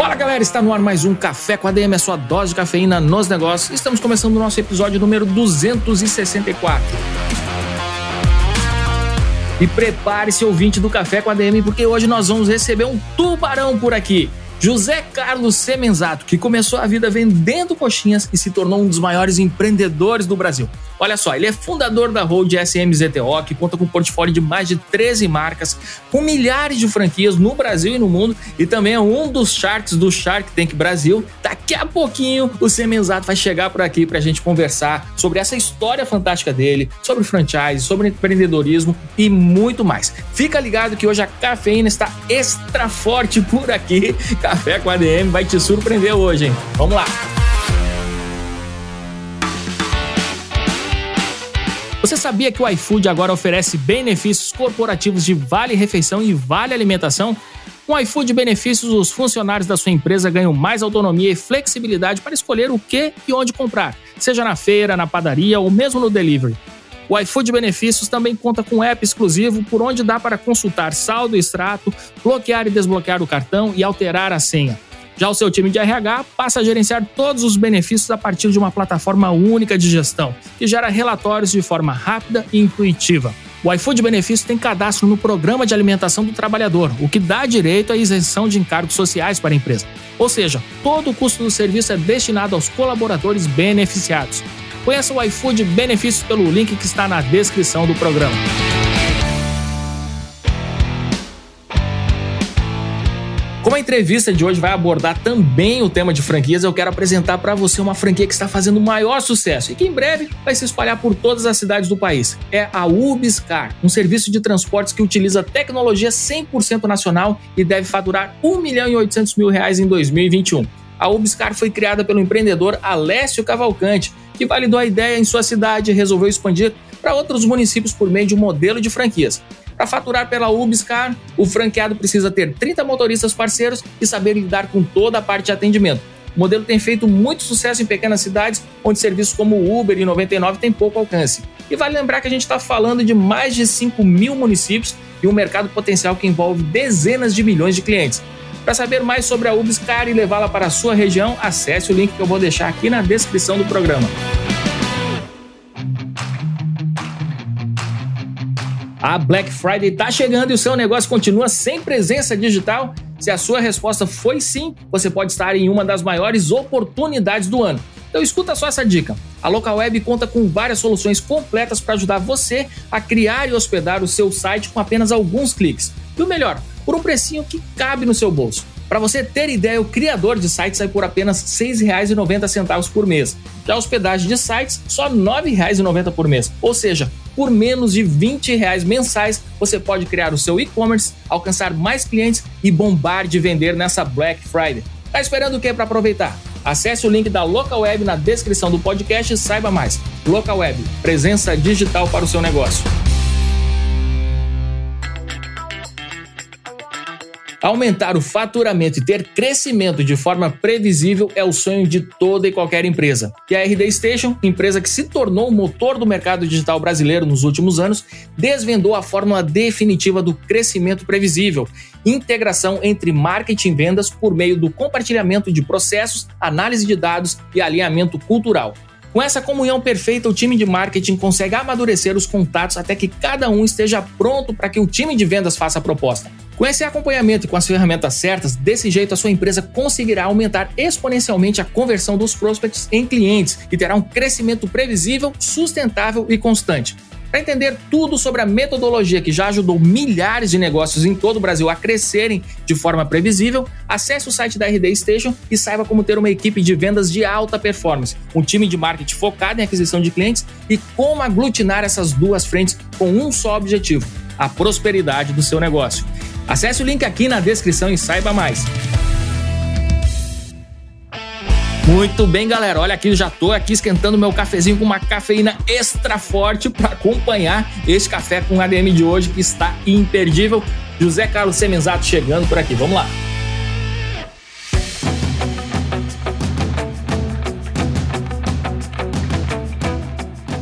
Fala galera, está no ar mais um Café com ADM, a sua dose de cafeína nos negócios. Estamos começando o nosso episódio número 264. E prepare-se, ouvinte do Café com a DM, porque hoje nós vamos receber um tubarão por aqui. José Carlos Semenzato, que começou a vida vendendo coxinhas e se tornou um dos maiores empreendedores do Brasil. Olha só, ele é fundador da Road SMZTO, que conta com um portfólio de mais de 13 marcas, com milhares de franquias no Brasil e no mundo, e também é um dos Sharks do Shark Tank Brasil. Daqui a pouquinho o Semenzato vai chegar por aqui para a gente conversar sobre essa história fantástica dele, sobre franchise, sobre empreendedorismo e muito mais. Fica ligado que hoje a cafeína está extra forte por aqui. Café com ADM vai te surpreender hoje, hein? Vamos lá! Você sabia que o iFood agora oferece benefícios corporativos de vale refeição e vale alimentação? Com o iFood Benefícios, os funcionários da sua empresa ganham mais autonomia e flexibilidade para escolher o que e onde comprar, seja na feira, na padaria ou mesmo no delivery. O iFood Benefícios também conta com um app exclusivo por onde dá para consultar saldo e extrato, bloquear e desbloquear o cartão e alterar a senha. Já o seu time de RH passa a gerenciar todos os benefícios a partir de uma plataforma única de gestão, que gera relatórios de forma rápida e intuitiva. O iFood Benefício tem cadastro no Programa de Alimentação do Trabalhador, o que dá direito à isenção de encargos sociais para a empresa. Ou seja, todo o custo do serviço é destinado aos colaboradores beneficiados. Conheça o iFood Benefícios pelo link que está na descrição do programa. Como a entrevista de hoje vai abordar também o tema de franquias, eu quero apresentar para você uma franquia que está fazendo o maior sucesso e que em breve vai se espalhar por todas as cidades do país. É a Ubiscar, um serviço de transportes que utiliza tecnologia 100% nacional e deve faturar 1 milhão e 800 mil reais em 2021. A Ubiscar foi criada pelo empreendedor Alessio Cavalcante, que validou a ideia em sua cidade e resolveu expandir para outros municípios por meio de um modelo de franquias. Para faturar pela Ubiscar, o franqueado precisa ter 30 motoristas parceiros e saber lidar com toda a parte de atendimento. O modelo tem feito muito sucesso em pequenas cidades, onde serviços como Uber e 99 têm pouco alcance. E vale lembrar que a gente está falando de mais de 5 mil municípios e um mercado potencial que envolve dezenas de milhões de clientes. Para saber mais sobre a Ubiscar e levá-la para a sua região, acesse o link que eu vou deixar aqui na descrição do programa. A Black Friday está chegando e o seu negócio continua sem presença digital? Se a sua resposta foi sim, você pode estar em uma das maiores oportunidades do ano. Então escuta só essa dica. A Local Web conta com várias soluções completas para ajudar você a criar e hospedar o seu site com apenas alguns cliques. E o melhor, por um precinho que cabe no seu bolso. Para você ter ideia, o criador de sites sai por apenas R$ 6,90 por mês. Já a hospedagem de sites, só R$ 9,90 por mês. Ou seja, por menos de 20 reais mensais, você pode criar o seu e-commerce, alcançar mais clientes e bombar de vender nessa Black Friday. Tá esperando o que para aproveitar? Acesse o link da Local Web na descrição do podcast e saiba mais. Local Web, presença digital para o seu negócio. Aumentar o faturamento e ter crescimento de forma previsível é o sonho de toda e qualquer empresa. E a RD Station, empresa que se tornou o motor do mercado digital brasileiro nos últimos anos, desvendou a fórmula definitiva do crescimento previsível, integração entre marketing e vendas por meio do compartilhamento de processos, análise de dados e alinhamento cultural. Com essa comunhão perfeita, o time de marketing consegue amadurecer os contatos até que cada um esteja pronto para que o time de vendas faça a proposta. Com esse acompanhamento e com as ferramentas certas, desse jeito a sua empresa conseguirá aumentar exponencialmente a conversão dos prospects em clientes e terá um crescimento previsível, sustentável e constante. Para entender tudo sobre a metodologia que já ajudou milhares de negócios em todo o Brasil a crescerem de forma previsível, acesse o site da RD Station e saiba como ter uma equipe de vendas de alta performance, um time de marketing focado em aquisição de clientes e como aglutinar essas duas frentes com um só objetivo: a prosperidade do seu negócio. Acesse o link aqui na descrição e saiba mais. Muito bem, galera. Olha aqui, já tô aqui esquentando meu cafezinho com uma cafeína extra forte para acompanhar esse café com ADM de hoje que está imperdível. José Carlos Semenzato chegando por aqui. Vamos lá.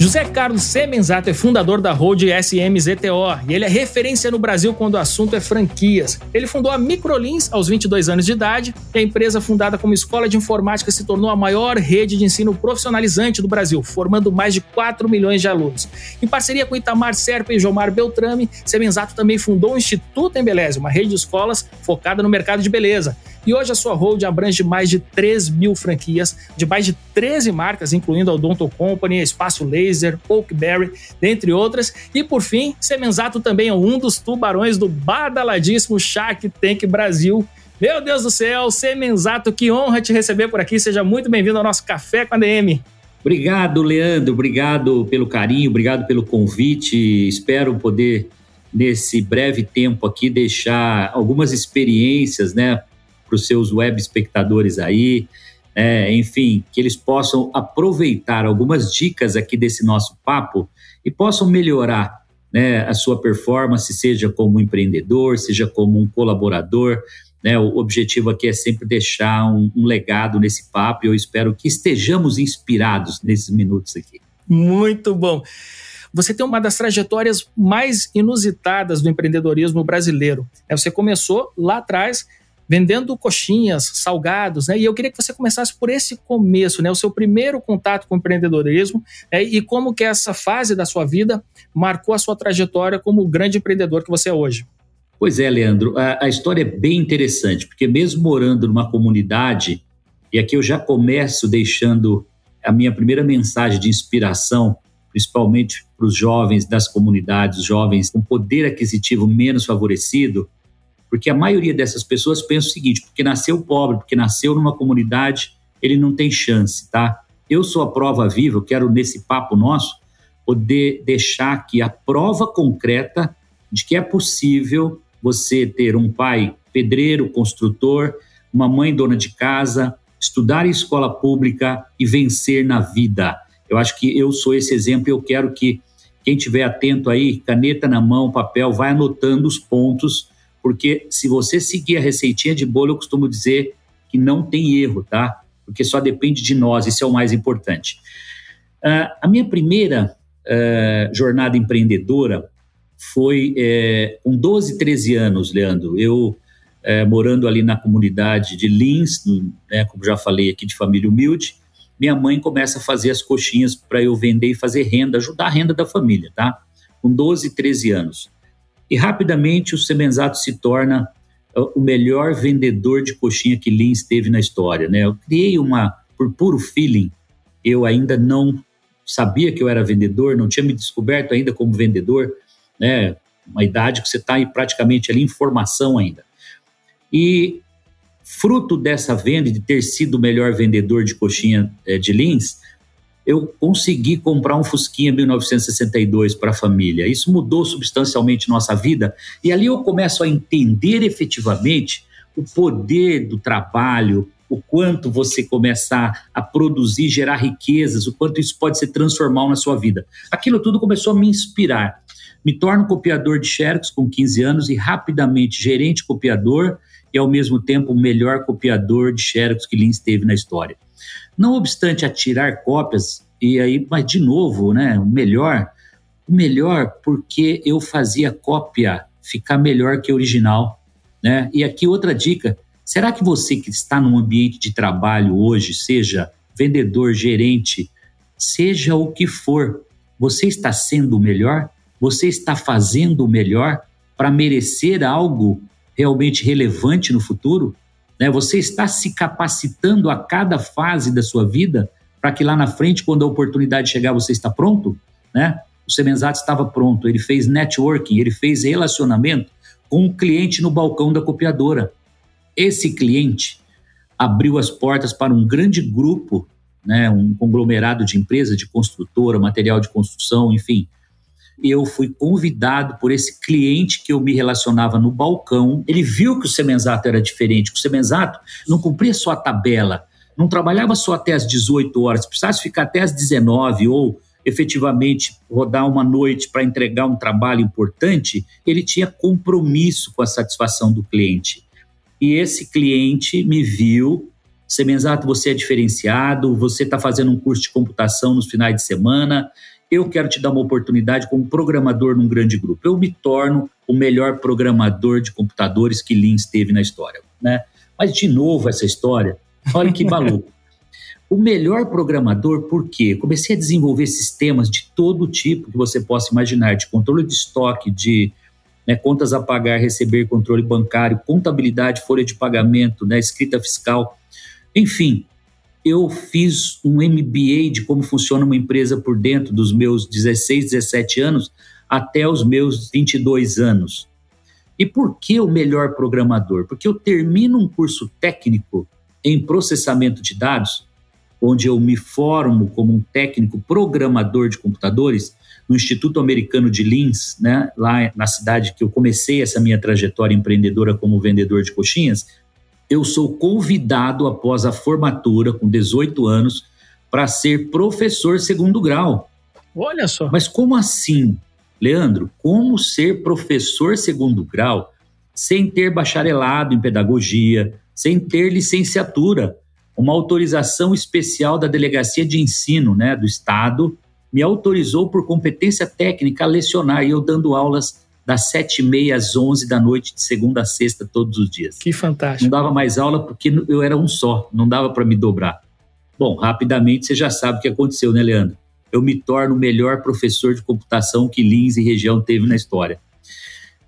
José Carlos Semenzato é fundador da Road SMZTO e ele é referência no Brasil quando o assunto é franquias. Ele fundou a Microlins aos 22 anos de idade e a empresa fundada como escola de informática se tornou a maior rede de ensino profissionalizante do Brasil, formando mais de 4 milhões de alunos. Em parceria com Itamar Serpa e Jomar Beltrame, Semenzato também fundou o Instituto Embeleze, uma rede de escolas focada no mercado de beleza. E hoje a sua hold abrange mais de 3 mil franquias de mais de 13 marcas, incluindo a Odonto Company, Espaço Laser, Oakberry, dentre outras. E por fim, Semenzato também é um dos tubarões do badaladíssimo Shark Tank Brasil. Meu Deus do céu, Semenzato, que honra te receber por aqui. Seja muito bem-vindo ao nosso Café com a DM. Obrigado, Leandro. Obrigado pelo carinho, obrigado pelo convite. Espero poder, nesse breve tempo aqui, deixar algumas experiências, né, para os seus web espectadores aí, é, enfim, que eles possam aproveitar algumas dicas aqui desse nosso papo e possam melhorar né, a sua performance, seja como empreendedor, seja como um colaborador. Né, o objetivo aqui é sempre deixar um, um legado nesse papo e eu espero que estejamos inspirados nesses minutos aqui. Muito bom. Você tem uma das trajetórias mais inusitadas do empreendedorismo brasileiro. É, você começou lá atrás vendendo coxinhas, salgados, né? E eu queria que você começasse por esse começo, né? O seu primeiro contato com o empreendedorismo né? e como que essa fase da sua vida marcou a sua trajetória como o grande empreendedor que você é hoje. Pois é, Leandro, a, a história é bem interessante, porque mesmo morando numa comunidade, e aqui eu já começo deixando a minha primeira mensagem de inspiração, principalmente para os jovens das comunidades, jovens com poder aquisitivo menos favorecido, porque a maioria dessas pessoas pensa o seguinte: porque nasceu pobre, porque nasceu numa comunidade, ele não tem chance, tá? Eu sou a prova viva, eu quero nesse papo nosso poder deixar aqui a prova concreta de que é possível você ter um pai pedreiro, construtor, uma mãe dona de casa, estudar em escola pública e vencer na vida. Eu acho que eu sou esse exemplo e eu quero que quem estiver atento aí, caneta na mão, papel, vai anotando os pontos porque se você seguir a receitinha de bolo, eu costumo dizer que não tem erro, tá? Porque só depende de nós, isso é o mais importante. Uh, a minha primeira uh, jornada empreendedora foi uh, com 12, 13 anos, Leandro. Eu, eh, morando ali na comunidade de Lins, né, como já falei aqui, de família humilde, minha mãe começa a fazer as coxinhas para eu vender e fazer renda, ajudar a renda da família, tá? Com 12, 13 anos. E rapidamente o Semenzato se torna uh, o melhor vendedor de coxinha que Lins teve na história. Né? Eu criei uma, por puro feeling, eu ainda não sabia que eu era vendedor, não tinha me descoberto ainda como vendedor, né? uma idade que você está praticamente ali em formação ainda. E fruto dessa venda, de ter sido o melhor vendedor de coxinha é, de Lins, eu consegui comprar um Fusquinha 1962 para a família. Isso mudou substancialmente nossa vida e ali eu começo a entender efetivamente o poder do trabalho, o quanto você começar a produzir, gerar riquezas, o quanto isso pode ser transformal na sua vida. Aquilo tudo começou a me inspirar. Me torno copiador de Xerox com 15 anos e rapidamente gerente copiador e ao mesmo tempo o melhor copiador de Xerox que Lins teve na história. Não obstante atirar cópias, e aí, mas de novo, né, o melhor, o melhor porque eu fazia cópia ficar melhor que original, né? E aqui outra dica, será que você que está num ambiente de trabalho hoje, seja vendedor, gerente, seja o que for, você está sendo o melhor? Você está fazendo o melhor para merecer algo realmente relevante no futuro? Né? Você está se capacitando a cada fase da sua vida para que lá na frente, quando a oportunidade chegar, você está pronto? Né? O Semenzato estava pronto, ele fez networking, ele fez relacionamento com um cliente no balcão da copiadora. Esse cliente abriu as portas para um grande grupo, né, um conglomerado de empresas, de construtora, material de construção, enfim, eu fui convidado por esse cliente que eu me relacionava no balcão. Ele viu que o Semenzato era diferente, que o Semenzato não cumpria só a tabela, não trabalhava só até as 18 horas, se precisasse ficar até as 19 ou efetivamente rodar uma noite para entregar um trabalho importante, ele tinha compromisso com a satisfação do cliente. E esse cliente me viu, Semenzato, você é diferenciado, você está fazendo um curso de computação nos finais de semana, eu quero te dar uma oportunidade como programador num grande grupo. Eu me torno o melhor programador de computadores que Lins teve na história. Né? Mas, de novo, essa história, olha que maluco. o melhor programador, por quê? Comecei a desenvolver sistemas de todo tipo que você possa imaginar, de controle de estoque, de né, contas a pagar, receber, controle bancário, contabilidade, folha de pagamento, né, escrita fiscal, enfim, eu fiz um MBA de como funciona uma empresa por dentro dos meus 16, 17 anos até os meus 22 anos. E por que o melhor programador? Porque eu termino um curso técnico em processamento de dados, onde eu me formo como um técnico programador de computadores no Instituto Americano de Lins, né, lá na cidade que eu comecei essa minha trajetória empreendedora como vendedor de coxinhas, eu sou convidado após a formatura, com 18 anos, para ser professor segundo grau. Olha só. Mas como assim, Leandro? Como ser professor segundo grau sem ter bacharelado em pedagogia, sem ter licenciatura? Uma autorização especial da Delegacia de Ensino né, do Estado me autorizou por competência técnica a lecionar e eu dando aulas das sete e meia às onze da noite, de segunda a sexta, todos os dias. Que fantástico. Não dava mais aula porque eu era um só, não dava para me dobrar. Bom, rapidamente você já sabe o que aconteceu, né, Leandro? Eu me torno o melhor professor de computação que Lins e região teve na história.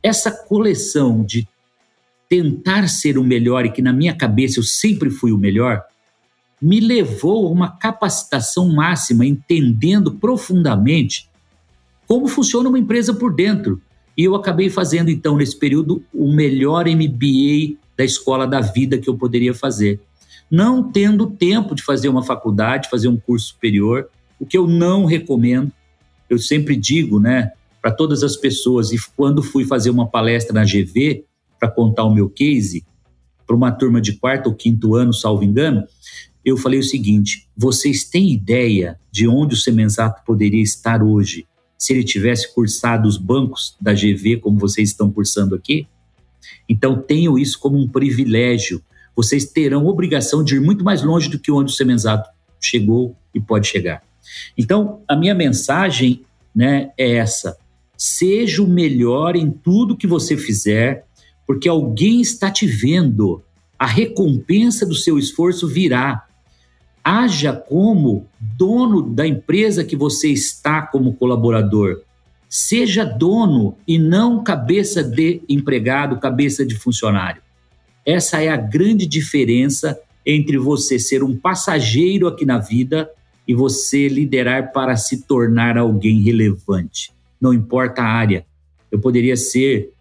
Essa coleção de tentar ser o melhor e que na minha cabeça eu sempre fui o melhor, me levou a uma capacitação máxima, entendendo profundamente como funciona uma empresa por dentro e eu acabei fazendo, então, nesse período, o melhor MBA da escola da vida que eu poderia fazer. Não tendo tempo de fazer uma faculdade, fazer um curso superior, o que eu não recomendo. Eu sempre digo, né, para todas as pessoas, e quando fui fazer uma palestra na GV, para contar o meu case, para uma turma de quarto ou quinto ano, salvo engano, eu falei o seguinte: vocês têm ideia de onde o Semenzato poderia estar hoje se ele tivesse cursado os bancos da GV, como vocês estão cursando aqui. Então, tenham isso como um privilégio. Vocês terão obrigação de ir muito mais longe do que onde o Semenzato chegou e pode chegar. Então, a minha mensagem né, é essa: seja o melhor em tudo que você fizer, porque alguém está te vendo. A recompensa do seu esforço virá. Haja como dono da empresa que você está como colaborador. Seja dono e não cabeça de empregado, cabeça de funcionário. Essa é a grande diferença entre você ser um passageiro aqui na vida e você liderar para se tornar alguém relevante. Não importa a área. Eu poderia ser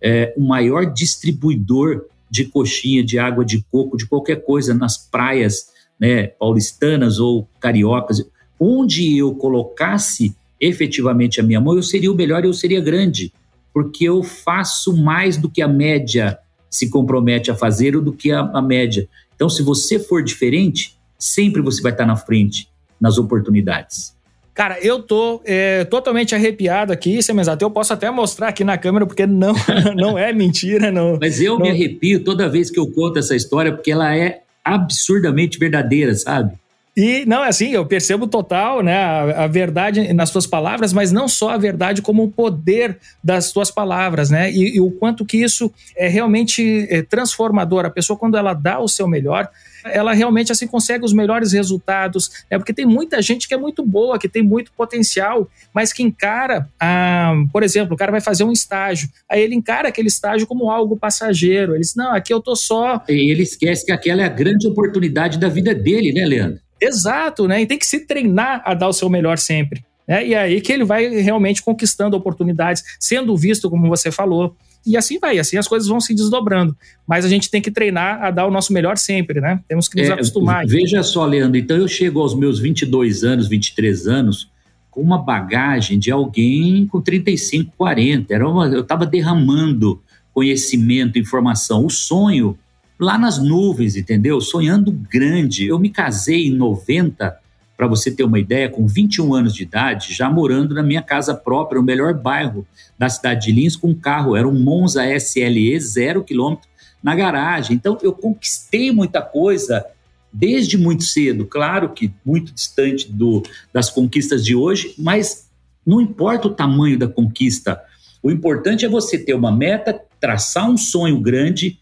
é, o maior distribuidor de coxinha, de água de coco, de qualquer coisa nas praias né, paulistanas ou cariocas, onde eu colocasse efetivamente a minha mão, eu seria o melhor eu seria grande, porque eu faço mais do que a média se compromete a fazer ou do que a, a média. Então, se você for diferente, sempre você vai estar na frente nas oportunidades. Cara, eu tô é, totalmente arrepiado aqui, Semenzato. Eu posso até mostrar aqui na câmera, porque não, não é mentira. Não, Mas eu não... me arrepio toda vez que eu conto essa história, porque ela é absurdamente verdadeira, sabe? E não, é assim, eu percebo total, né, a, a, verdade nas tuas palavras, mas não só a verdade, como o poder das tuas palavras, né? E, e o quanto que isso é realmente é, transformador. A pessoa, quando ela dá o seu melhor, ela realmente assim consegue os melhores resultados, né? Porque tem muita gente que é muito boa, que tem muito potencial, mas que encara, ah, por exemplo, o cara vai fazer um estágio, aí ele encara aquele estágio como algo passageiro. Ele diz: "Não, aqui eu tô só". E ele esquece que aquela é a grande oportunidade da vida dele, né, Leandro? Exato, né? E tem que se treinar a dar o seu melhor sempre. Né? E é aí que ele vai realmente conquistando oportunidades, sendo visto, como você falou. E assim vai, assim as coisas vão se desdobrando. Mas a gente tem que treinar a dar o nosso melhor sempre, né? Temos que nos é, acostumar. Veja só, Leandro, então eu chego aos meus 22 anos, 23 anos, com uma bagagem de alguém com 35, 40. Era uma, eu estava derramando conhecimento, informação. O sonho lá nas nuvens, entendeu? Sonhando grande. Eu me casei em 90, para você ter uma ideia, com 21 anos de idade, já morando na minha casa própria, o melhor bairro da cidade de Lins, com um carro. Era um Monza SLE, zero quilômetro na garagem. Então, eu conquistei muita coisa desde muito cedo, claro que muito distante do, das conquistas de hoje, mas não importa o tamanho da conquista. O importante é você ter uma meta, traçar um sonho grande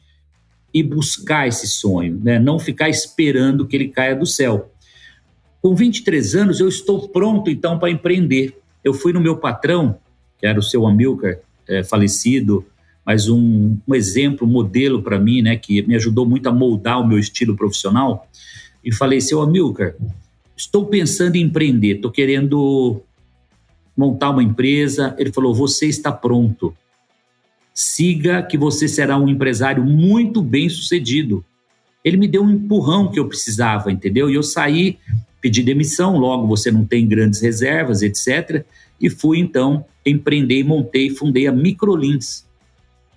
e buscar esse sonho, né? não ficar esperando que ele caia do céu. Com 23 anos, eu estou pronto então para empreender. Eu fui no meu patrão, que era o seu Amilcar, é, falecido, mas um, um exemplo, um modelo para mim, né, que me ajudou muito a moldar o meu estilo profissional. E falei, seu Amilcar, estou pensando em empreender, estou querendo montar uma empresa. Ele falou, você está pronto. Siga que você será um empresário muito bem sucedido. Ele me deu um empurrão que eu precisava, entendeu? E eu saí, pedi demissão, logo você não tem grandes reservas, etc. E fui então empreender, montei, fundei a Microlins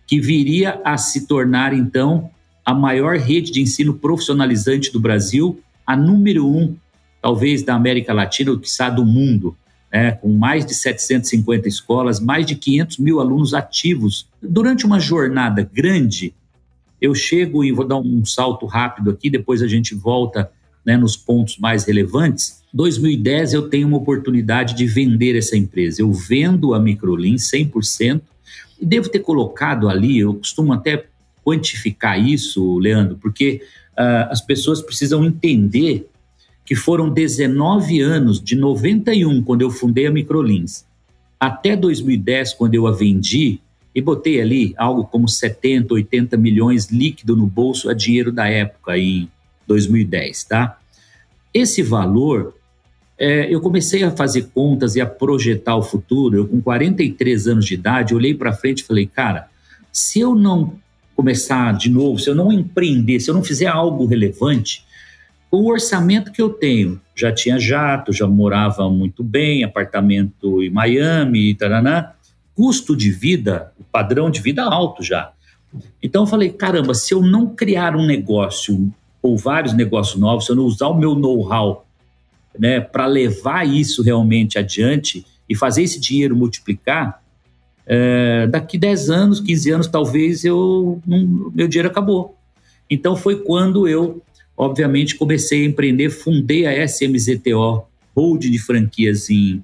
que viria a se tornar, então, a maior rede de ensino profissionalizante do Brasil, a número um, talvez, da América Latina, ou quiçá do mundo, né, com mais de 750 escolas, mais de 500 mil alunos ativos. Durante uma jornada grande, eu chego e vou dar um salto rápido aqui, depois a gente volta né, nos pontos mais relevantes. 2010 eu tenho uma oportunidade de vender essa empresa. Eu vendo a Microlin 100%, e devo ter colocado ali, eu costumo até quantificar isso, Leandro, porque uh, as pessoas precisam entender que foram 19 anos, de 91, quando eu fundei a Microlins, até 2010, quando eu a vendi, e botei ali algo como 70, 80 milhões líquido no bolso, a dinheiro da época, em 2010, tá? Esse valor é, eu comecei a fazer contas e a projetar o futuro. Eu, com 43 anos de idade, olhei para frente e falei, cara, se eu não começar de novo, se eu não empreender, se eu não fizer algo relevante, o orçamento que eu tenho, já tinha jato, já morava muito bem, apartamento em Miami, taraná, custo de vida, padrão de vida alto já. Então eu falei, caramba, se eu não criar um negócio ou vários negócios novos, se eu não usar o meu know-how né, para levar isso realmente adiante e fazer esse dinheiro multiplicar, é, daqui 10 anos, 15 anos, talvez eu não, meu dinheiro acabou. Então foi quando eu, obviamente, comecei a empreender, fundei a SMZTO Hold de franquias em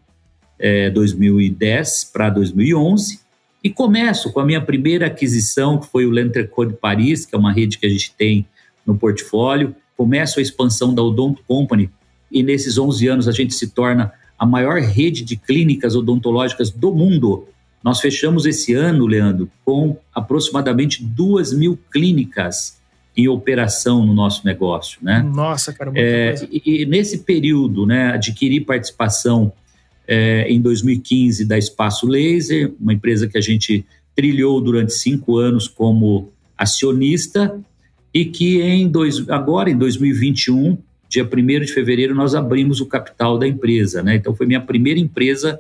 é, 2010 para 2011 e começo com a minha primeira aquisição, que foi o L'Entrecôte Paris, que é uma rede que a gente tem no portfólio. Começo a expansão da Odonto Company e nesses 11 anos a gente se torna a maior rede de clínicas odontológicas do mundo. Nós fechamos esse ano, Leandro, com aproximadamente duas mil clínicas em operação no nosso negócio, né? Nossa, cara, muita é, e, e, nesse período, né, adquiri participação é, em 2015 da Espaço Laser, uma empresa que a gente trilhou durante cinco anos como acionista e que em dois, agora em 2021 dia 1 de fevereiro, nós abrimos o capital da empresa. Né? Então, foi minha primeira empresa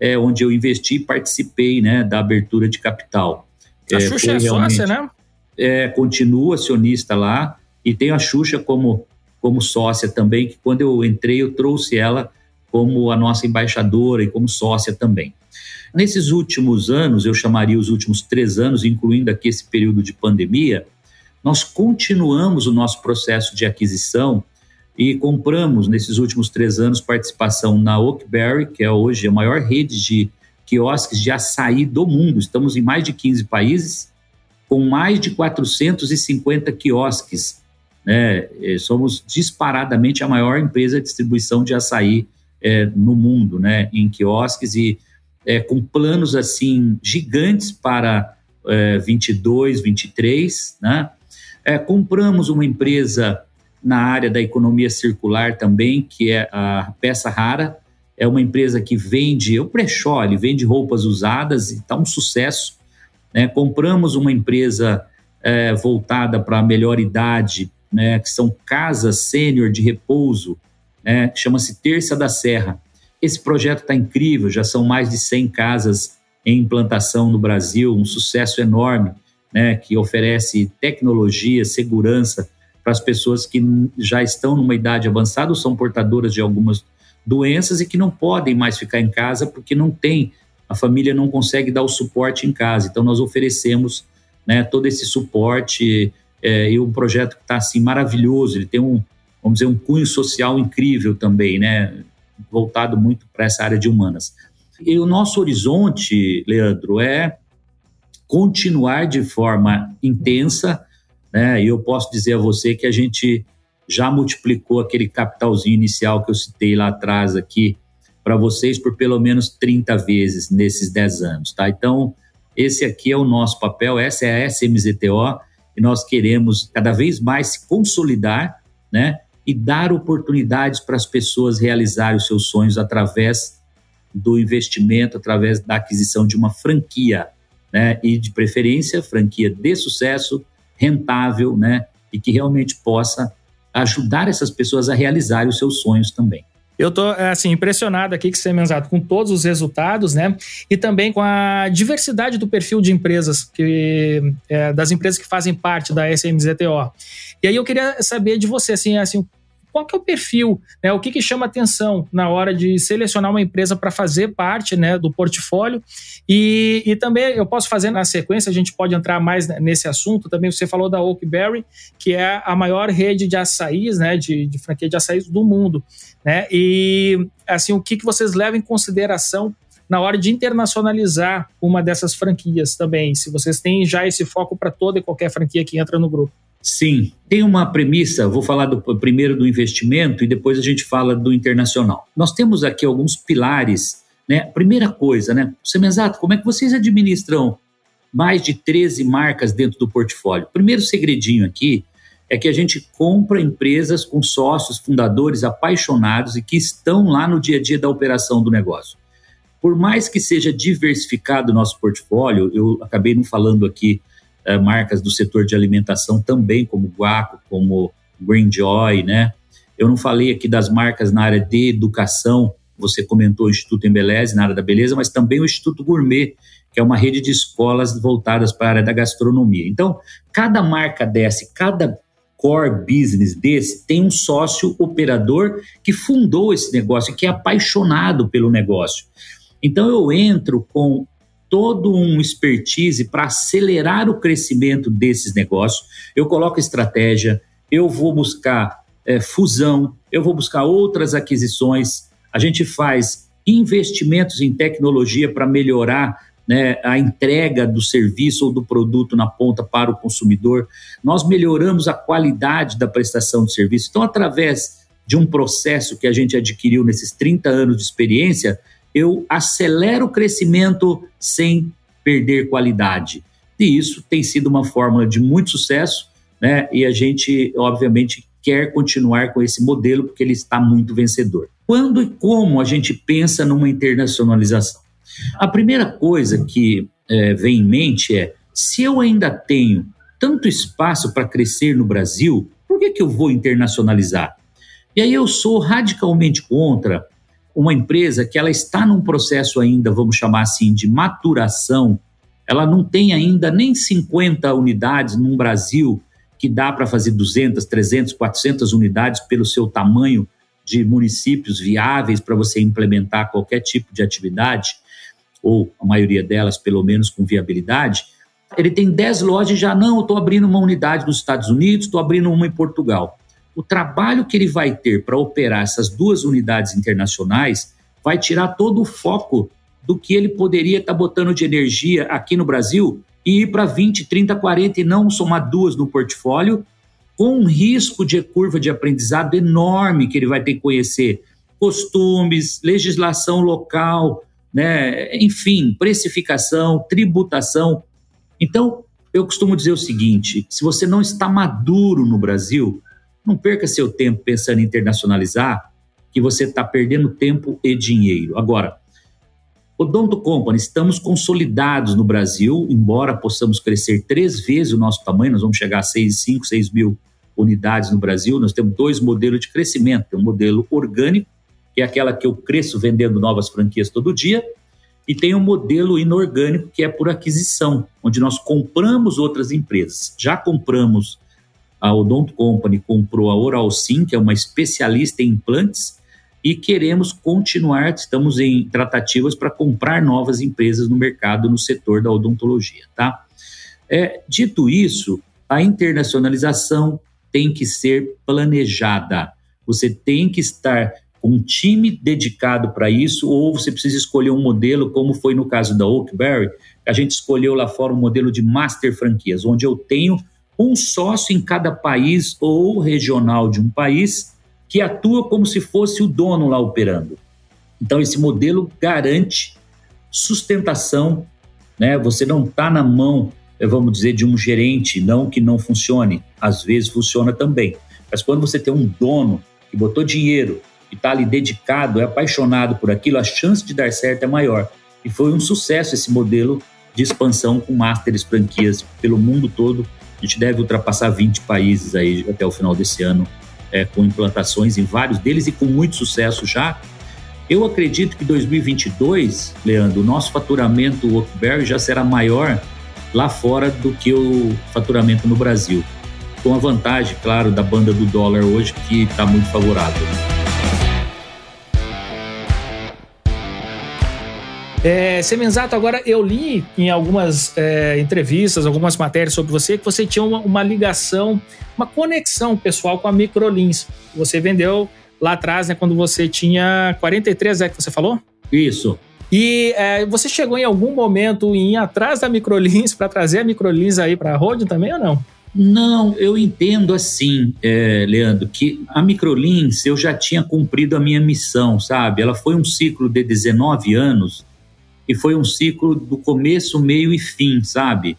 é, onde eu investi e participei né, da abertura de capital. A é, Xuxa é sócia, né? É, continua acionista lá e tenho a Xuxa como, como sócia também, que quando eu entrei eu trouxe ela como a nossa embaixadora e como sócia também. Nesses últimos anos, eu chamaria os últimos três anos, incluindo aqui esse período de pandemia, nós continuamos o nosso processo de aquisição e compramos nesses últimos três anos participação na Oakberry, que é hoje a maior rede de quiosques de açaí do mundo. Estamos em mais de 15 países, com mais de 450 quiosques. Né? Somos disparadamente a maior empresa de distribuição de açaí é, no mundo, né? em quiosques e é, com planos assim gigantes para é, 22, 23. Né? É, compramos uma empresa na área da economia circular também, que é a Peça Rara. É uma empresa que vende, o brechó, ele vende roupas usadas e está um sucesso. Né? Compramos uma empresa é, voltada para a melhor idade, né? que são casas sênior de repouso, né? que chama-se Terça da Serra. Esse projeto está incrível, já são mais de 100 casas em implantação no Brasil, um sucesso enorme. Né, que oferece tecnologia, segurança para as pessoas que já estão numa idade avançada ou são portadoras de algumas doenças e que não podem mais ficar em casa porque não tem, a família não consegue dar o suporte em casa. Então, nós oferecemos né, todo esse suporte é, e um projeto que está assim maravilhoso. Ele tem um, vamos dizer, um cunho social incrível também, né, voltado muito para essa área de humanas. E o nosso horizonte, Leandro, é continuar de forma intensa, né? E eu posso dizer a você que a gente já multiplicou aquele capitalzinho inicial que eu citei lá atrás aqui para vocês por pelo menos 30 vezes nesses 10 anos, tá? Então, esse aqui é o nosso papel, essa é a SMZTO e nós queremos cada vez mais se consolidar, né? E dar oportunidades para as pessoas realizarem os seus sonhos através do investimento, através da aquisição de uma franquia, né? E de preferência, franquia de sucesso, rentável, né? E que realmente possa ajudar essas pessoas a realizarem os seus sonhos também. Eu tô assim impressionado aqui que você mencionado com todos os resultados, né? E também com a diversidade do perfil de empresas que é, das empresas que fazem parte da SMZTO. E aí eu queria saber de você assim, assim, qual que é o perfil, né? O que, que chama atenção na hora de selecionar uma empresa para fazer parte né, do portfólio? E, e também eu posso fazer na sequência, a gente pode entrar mais nesse assunto. Também você falou da Oakberry, que é a maior rede de açaís, né? De, de franquia de açaís do mundo. Né? E assim, o que, que vocês levam em consideração na hora de internacionalizar uma dessas franquias também, se vocês têm já esse foco para toda e qualquer franquia que entra no grupo. Sim, tem uma premissa, vou falar do, primeiro do investimento e depois a gente fala do internacional. Nós temos aqui alguns pilares, né? Primeira coisa, né? Semenzato, como é que vocês administram mais de 13 marcas dentro do portfólio? Primeiro segredinho aqui é que a gente compra empresas com sócios, fundadores apaixonados e que estão lá no dia a dia da operação do negócio. Por mais que seja diversificado o nosso portfólio, eu acabei não falando aqui é, marcas do setor de alimentação também, como Guaco, como Greenjoy, né? Eu não falei aqui das marcas na área de educação, você comentou o Instituto Embeleze, na área da beleza, mas também o Instituto Gourmet, que é uma rede de escolas voltadas para a área da gastronomia. Então, cada marca dessa, cada core business desse tem um sócio operador que fundou esse negócio, que é apaixonado pelo negócio. Então eu entro com todo um expertise para acelerar o crescimento desses negócios. Eu coloco estratégia, eu vou buscar é, fusão, eu vou buscar outras aquisições. A gente faz investimentos em tecnologia para melhorar né, a entrega do serviço ou do produto na ponta para o consumidor. Nós melhoramos a qualidade da prestação de serviço. Então, através de um processo que a gente adquiriu nesses 30 anos de experiência, eu acelero o crescimento sem perder qualidade. E isso tem sido uma fórmula de muito sucesso, né? E a gente, obviamente, quer continuar com esse modelo porque ele está muito vencedor. Quando e como a gente pensa numa internacionalização? A primeira coisa que é, vem em mente é: se eu ainda tenho tanto espaço para crescer no Brasil, por que, que eu vou internacionalizar? E aí eu sou radicalmente contra uma empresa que ela está num processo ainda, vamos chamar assim, de maturação, ela não tem ainda nem 50 unidades no Brasil que dá para fazer 200, 300, 400 unidades pelo seu tamanho de municípios viáveis para você implementar qualquer tipo de atividade, ou a maioria delas pelo menos com viabilidade, ele tem 10 lojas já, não, eu estou abrindo uma unidade nos Estados Unidos, estou abrindo uma em Portugal o trabalho que ele vai ter para operar essas duas unidades internacionais vai tirar todo o foco do que ele poderia estar tá botando de energia aqui no Brasil e ir para 20, 30, 40 e não somar duas no portfólio, com um risco de curva de aprendizado enorme que ele vai ter que conhecer costumes, legislação local, né, enfim, precificação, tributação. Então, eu costumo dizer o seguinte: se você não está maduro no Brasil, não perca seu tempo pensando em internacionalizar, que você está perdendo tempo e dinheiro. Agora, o Donto Company, estamos consolidados no Brasil, embora possamos crescer três vezes o nosso tamanho, nós vamos chegar a 6, 5, 6 mil unidades no Brasil. Nós temos dois modelos de crescimento: tem um modelo orgânico, que é aquela que eu cresço vendendo novas franquias todo dia, E tem um modelo inorgânico que é por aquisição, onde nós compramos outras empresas. Já compramos a Odont Company, comprou a Oral Sim, que é uma especialista em implantes, e queremos continuar, estamos em tratativas para comprar novas empresas no mercado no setor da odontologia, tá? É, dito isso, a internacionalização tem que ser planejada. Você tem que estar com um time dedicado para isso, ou você precisa escolher um modelo, como foi no caso da Oakberry, a gente escolheu lá fora um modelo de master franquias, onde eu tenho um sócio em cada país ou regional de um país que atua como se fosse o dono lá operando. Então, esse modelo garante sustentação, né? Você não está na mão, eh, vamos dizer, de um gerente, não que não funcione, às vezes funciona também. Mas quando você tem um dono que botou dinheiro, que está ali dedicado, é apaixonado por aquilo, a chance de dar certo é maior. E foi um sucesso esse modelo de expansão com masters franquias pelo mundo todo. A gente deve ultrapassar 20 países aí até o final desse ano, é, com implantações em vários deles e com muito sucesso já. Eu acredito que 2022, Leandro, o nosso faturamento Workberry já será maior lá fora do que o faturamento no Brasil. Com a vantagem, claro, da banda do dólar hoje, que está muito favorável. É, Semenzato, agora eu li em algumas é, entrevistas, algumas matérias sobre você, que você tinha uma, uma, ligação, uma conexão pessoal com a Microlins. Você vendeu lá atrás, né, quando você tinha 43, é que você falou? Isso. E é, você chegou em algum momento em ir atrás da Microlins para trazer a Microlins aí para a Road também ou não? Não, eu entendo assim, é, Leandro, que a Microlins eu já tinha cumprido a minha missão, sabe? Ela foi um ciclo de 19 anos e foi um ciclo do começo, meio e fim, sabe?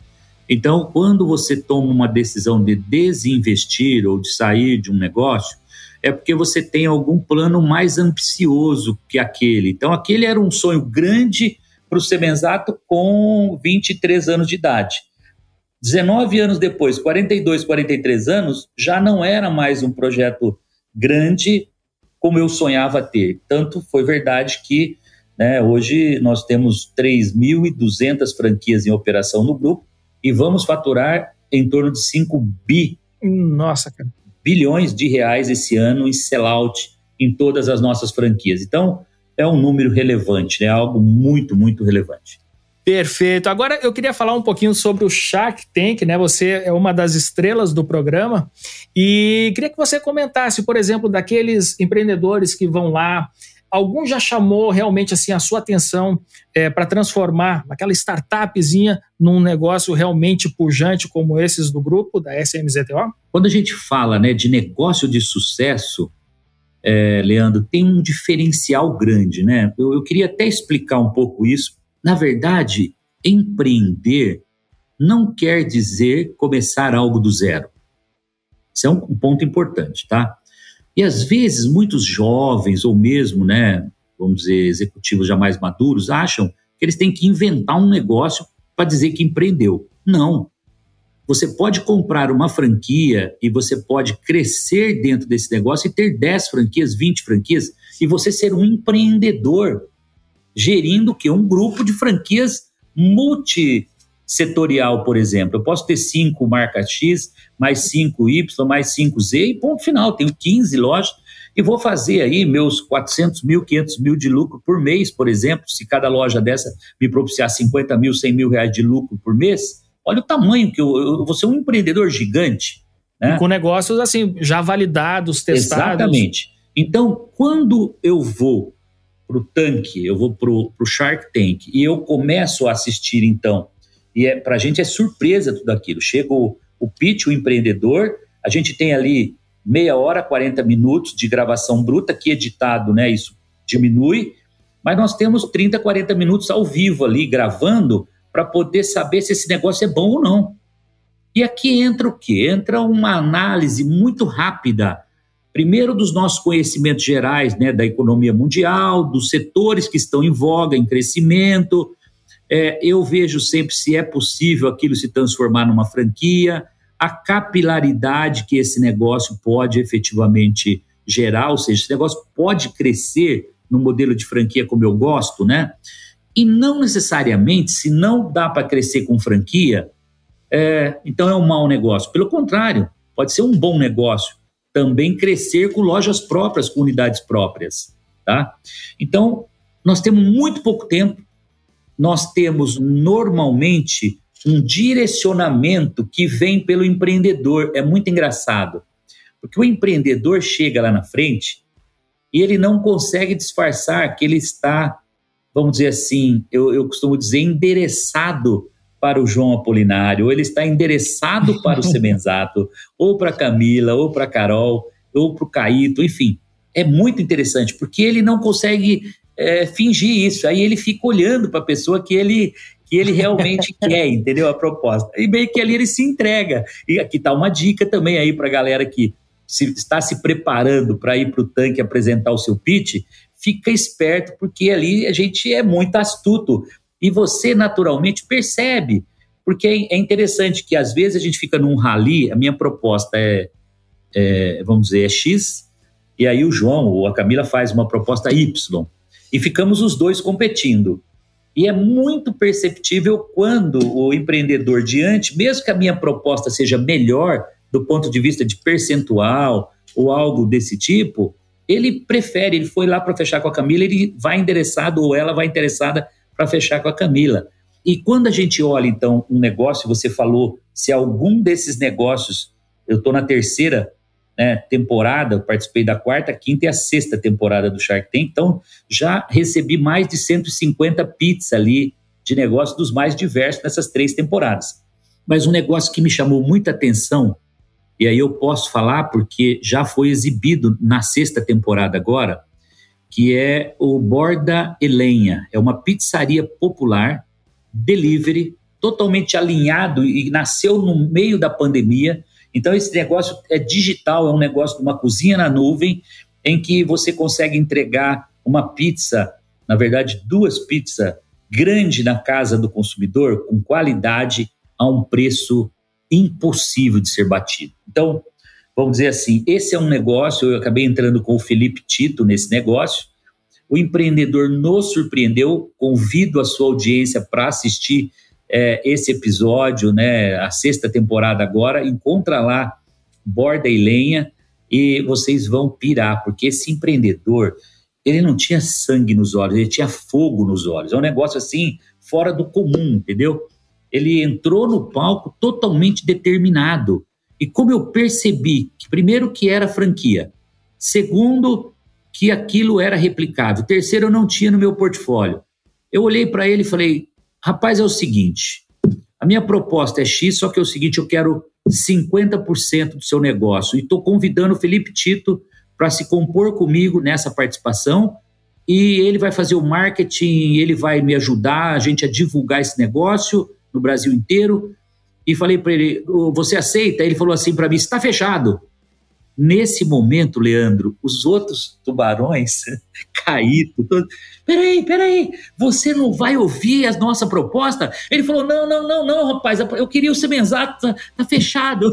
Então, quando você toma uma decisão de desinvestir ou de sair de um negócio, é porque você tem algum plano mais ambicioso que aquele. Então, aquele era um sonho grande para o Semenzato com 23 anos de idade. 19 anos depois, 42, 43 anos, já não era mais um projeto grande como eu sonhava ter. Tanto foi verdade que né? Hoje nós temos 3.200 franquias em operação no grupo e vamos faturar em torno de 5 bi. Nossa, cara. Bilhões de reais esse ano em sellout em todas as nossas franquias. Então, é um número relevante, é né? algo muito, muito relevante. Perfeito. Agora eu queria falar um pouquinho sobre o Shark Tank, né? Você é uma das estrelas do programa e queria que você comentasse, por exemplo, daqueles empreendedores que vão lá algum já chamou realmente assim a sua atenção é, para transformar aquela startupzinha num negócio realmente pujante como esses do grupo da SMZTO? Quando a gente fala né, de negócio de sucesso, é, Leandro, tem um diferencial grande, né? Eu, eu queria até explicar um pouco isso. Na verdade, empreender não quer dizer começar algo do zero. Isso é um, um ponto importante, tá? E às vezes muitos jovens ou mesmo, né, vamos dizer, executivos já mais maduros acham que eles têm que inventar um negócio para dizer que empreendeu. Não. Você pode comprar uma franquia e você pode crescer dentro desse negócio e ter 10 franquias, 20 franquias e você ser um empreendedor gerindo que um grupo de franquias multissetorial, por exemplo. Eu posso ter cinco marcas X, mais 5Y, mais 5Z e ponto final. Tenho 15 lojas e vou fazer aí meus 400 mil, 500 mil de lucro por mês, por exemplo. Se cada loja dessa me propiciar 50 mil, 100 mil reais de lucro por mês, olha o tamanho que eu, eu vou ser um empreendedor gigante. Né? Com negócios assim, já validados, testados. Exatamente. Então, quando eu vou para o tanque, eu vou para o Shark Tank e eu começo a assistir, então, e é, para a gente é surpresa tudo aquilo. Chega o, o pitch, o empreendedor. A gente tem ali meia hora, 40 minutos de gravação bruta, que editado, né? Isso diminui, mas nós temos 30, 40 minutos ao vivo ali gravando para poder saber se esse negócio é bom ou não. E aqui entra o quê? Entra uma análise muito rápida, primeiro dos nossos conhecimentos gerais, né, da economia mundial, dos setores que estão em voga, em crescimento, é, eu vejo sempre se é possível aquilo se transformar numa franquia, a capilaridade que esse negócio pode efetivamente gerar, ou seja, esse negócio pode crescer no modelo de franquia como eu gosto, né? E não necessariamente, se não dá para crescer com franquia, é, então é um mau negócio. Pelo contrário, pode ser um bom negócio também crescer com lojas próprias, com unidades próprias. Tá? Então, nós temos muito pouco tempo, nós temos normalmente um direcionamento que vem pelo empreendedor. É muito engraçado, porque o empreendedor chega lá na frente e ele não consegue disfarçar que ele está, vamos dizer assim, eu, eu costumo dizer, endereçado para o João Apolinário, ou ele está endereçado para o Semenzato, ou para Camila, ou para Carol, ou para o Caíto, enfim. É muito interessante, porque ele não consegue é, fingir isso. Aí ele fica olhando para a pessoa que ele, que ele realmente quer, entendeu? A proposta. E meio que ali ele se entrega. E aqui está uma dica também aí para a galera que se, está se preparando para ir para o tanque apresentar o seu pitch, fica esperto, porque ali a gente é muito astuto. E você naturalmente percebe, porque é, é interessante que às vezes a gente fica num rally, a minha proposta é, é, vamos dizer, é X, e aí o João ou a Camila faz uma proposta Y, e ficamos os dois competindo. E é muito perceptível quando o empreendedor diante, mesmo que a minha proposta seja melhor do ponto de vista de percentual ou algo desse tipo, ele prefere, ele foi lá para fechar com a Camila, ele vai endereçado ou ela vai interessada para fechar com a Camila. E quando a gente olha, então, um negócio, você falou se algum desses negócios, eu estou na terceira né, temporada, eu participei da quarta, quinta e a sexta temporada do Shark Tank, então já recebi mais de 150 pizzas ali de negócio dos mais diversos nessas três temporadas. Mas um negócio que me chamou muita atenção, e aí eu posso falar porque já foi exibido na sexta temporada agora, que é o Borda Elenha. É uma pizzaria popular, delivery, totalmente alinhado e nasceu no meio da pandemia. Então, esse negócio é digital, é um negócio de uma cozinha na nuvem, em que você consegue entregar uma pizza, na verdade, duas pizzas grande na casa do consumidor, com qualidade, a um preço impossível de ser batido. Então, vamos dizer assim, esse é um negócio, eu acabei entrando com o Felipe Tito nesse negócio, o empreendedor nos surpreendeu, convido a sua audiência para assistir é, esse episódio, né, a sexta temporada agora, encontra lá Borda e Lenha e vocês vão pirar, porque esse empreendedor, ele não tinha sangue nos olhos, ele tinha fogo nos olhos, é um negócio assim, fora do comum, entendeu? Ele entrou no palco totalmente determinado, e como eu percebi que, primeiro, que era franquia, segundo, que aquilo era replicável, terceiro, eu não tinha no meu portfólio. Eu olhei para ele e falei: rapaz, é o seguinte, a minha proposta é X, só que é o seguinte, eu quero 50% do seu negócio. E estou convidando o Felipe Tito para se compor comigo nessa participação. E ele vai fazer o marketing, ele vai me ajudar a gente a divulgar esse negócio no Brasil inteiro e falei para ele: você aceita? Ele falou assim para mim: está fechado. Nesse momento, Leandro, os outros tubarões caíram. Peraí, peraí, você não vai ouvir a nossa proposta? Ele falou: não, não, não, não, rapaz, eu queria o Semenzato, tá, tá fechado.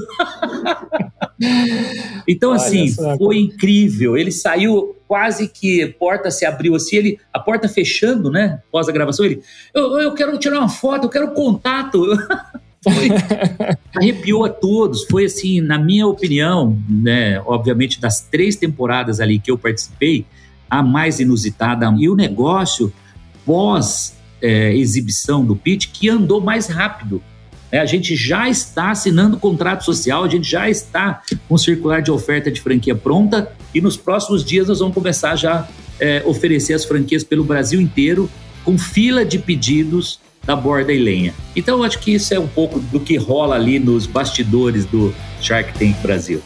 então, assim, só. foi incrível. Ele saiu quase que a porta se abriu assim, ele, a porta fechando, né? Após a gravação, ele, eu, eu quero tirar uma foto, eu quero contato. Foi, arrepiou a todos. Foi assim, na minha opinião, né, obviamente das três temporadas ali que eu participei, a mais inusitada. E o negócio pós é, do pitch que andou mais rápido. É, a gente já está assinando contrato social, a gente já está com circular de oferta de franquia pronta e nos próximos dias nós vamos começar já é, oferecer as franquias pelo Brasil inteiro com fila de pedidos da borda e lenha. Então eu acho que isso é um pouco do que rola ali nos bastidores do Shark Tank Brasil.